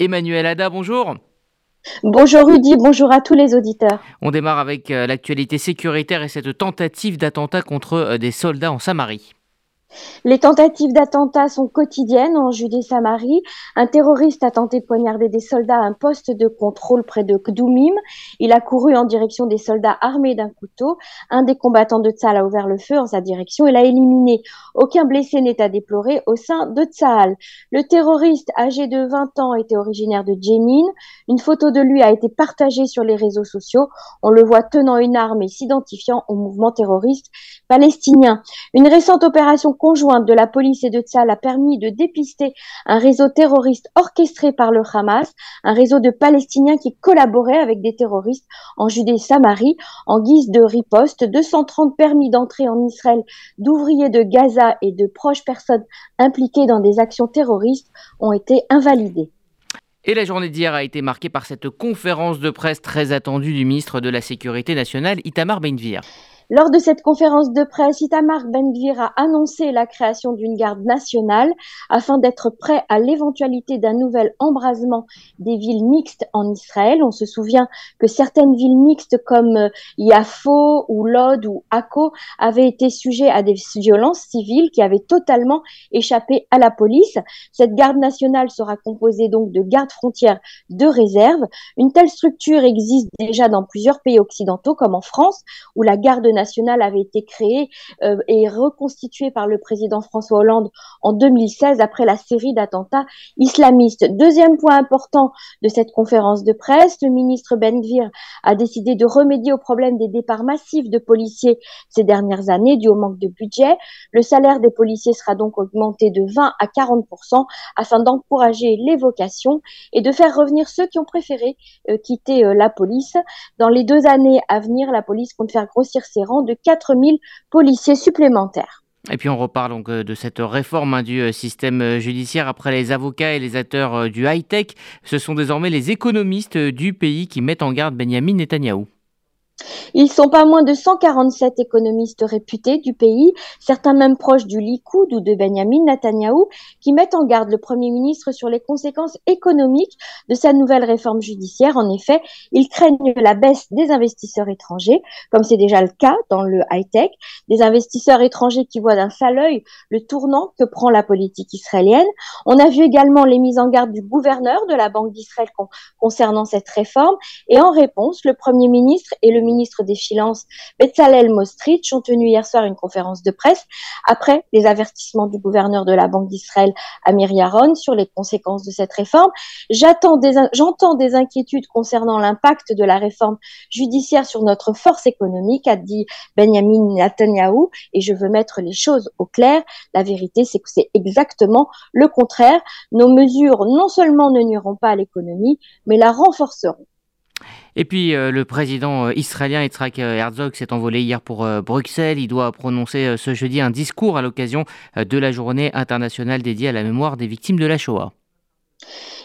Emmanuel Ada, bonjour. Bonjour Rudy, bonjour à tous les auditeurs. On démarre avec euh, l'actualité sécuritaire et cette tentative d'attentat contre euh, des soldats en Samarie. Les tentatives d'attentat sont quotidiennes en Judée-Samarie. Un terroriste a tenté de poignarder des soldats à un poste de contrôle près de Kdoumim. Il a couru en direction des soldats armés d'un couteau. Un des combattants de Tzal a ouvert le feu en sa direction et l'a éliminé. Aucun blessé n'est à déplorer au sein de Tzal. Le terroriste âgé de 20 ans était originaire de Jenin. Une photo de lui a été partagée sur les réseaux sociaux. On le voit tenant une arme et s'identifiant au mouvement terroriste palestinien. Une récente opération conjointe de la police et de Tzal a permis de dépister un réseau terroriste orchestré par le Hamas, un réseau de Palestiniens qui collaboraient avec des terroristes en Judée-Samarie en guise de riposte. 230 permis d'entrée en Israël d'ouvriers de Gaza et de proches personnes impliquées dans des actions terroristes ont été invalidés. Et la journée d'hier a été marquée par cette conférence de presse très attendue du ministre de la Sécurité nationale, Itamar Benvir. Lors de cette conférence de presse, Itamar Ben-Gvir a annoncé la création d'une garde nationale afin d'être prêt à l'éventualité d'un nouvel embrasement des villes mixtes en Israël. On se souvient que certaines villes mixtes comme euh, Yafo ou Lod ou Akko avaient été sujets à des violences civiles qui avaient totalement échappé à la police. Cette garde nationale sera composée donc de gardes frontières de réserve. Une telle structure existe déjà dans plusieurs pays occidentaux comme en France où la garde nationale avait été créée euh, et reconstituée par le président François Hollande en 2016 après la série d'attentats islamistes. Deuxième point important de cette conférence de presse, le ministre Ben Gvir a décidé de remédier au problème des départs massifs de policiers ces dernières années dû au manque de budget. Le salaire des policiers sera donc augmenté de 20 à 40% afin d'encourager les vocations et de faire revenir ceux qui ont préféré euh, quitter euh, la police. Dans les deux années à venir, la police compte faire grossir ses de 4000 policiers supplémentaires. Et puis on reparle donc euh, de cette réforme hein, du euh, système euh, judiciaire. Après les avocats et les acteurs du high-tech, ce sont désormais les économistes du pays qui mettent en garde Benjamin Netanyahou. Ils sont pas moins de 147 économistes réputés du pays, certains même proches du Likoud ou de Benjamin Netanyahou, qui mettent en garde le Premier ministre sur les conséquences économiques de sa nouvelle réforme judiciaire. En effet, ils craignent la baisse des investisseurs étrangers, comme c'est déjà le cas dans le high-tech, des investisseurs étrangers qui voient d'un sale œil le tournant que prend la politique israélienne. On a vu également les mises en garde du gouverneur de la Banque d'Israël concernant cette réforme, et en réponse, le Premier ministre et le ministre des Finances, Bezalel Mostrich, ont tenu hier soir une conférence de presse après les avertissements du gouverneur de la Banque d'Israël, Amir Yaron, sur les conséquences de cette réforme. J'entends des, des inquiétudes concernant l'impact de la réforme judiciaire sur notre force économique, a dit Benjamin Netanyahu, et je veux mettre les choses au clair. La vérité, c'est que c'est exactement le contraire. Nos mesures non seulement ne nuiront pas à l'économie, mais la renforceront. Et puis euh, le président euh, israélien Yitzhak euh, Herzog s'est envolé hier pour Bruxelles. Il doit prononcer ce jeudi un discours à l'occasion de la journée internationale dédiée à la mémoire des victimes de la Shoah.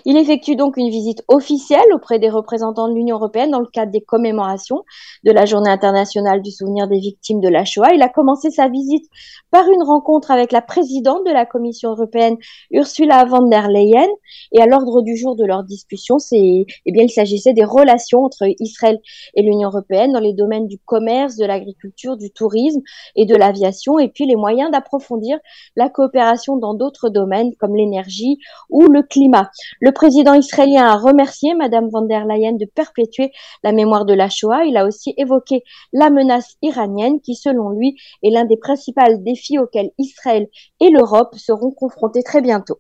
Il effectue donc une visite officielle auprès des représentants de l'Union européenne dans le cadre des commémorations de la Journée internationale du souvenir des victimes de la Shoah. Il a commencé sa visite par une rencontre avec la présidente de la Commission européenne, Ursula von der Leyen. Et à l'ordre du jour de leur discussion, c'est, eh bien, il s'agissait des relations entre Israël et l'Union européenne dans les domaines du commerce, de l'agriculture, du tourisme et de l'aviation, et puis les moyens d'approfondir la coopération dans d'autres domaines comme l'énergie ou le climat. Président israélien a remercié Madame von der Leyen de perpétuer la mémoire de la Shoah. Il a aussi évoqué la menace iranienne qui, selon lui, est l'un des principaux défis auxquels Israël et l'Europe seront confrontés très bientôt.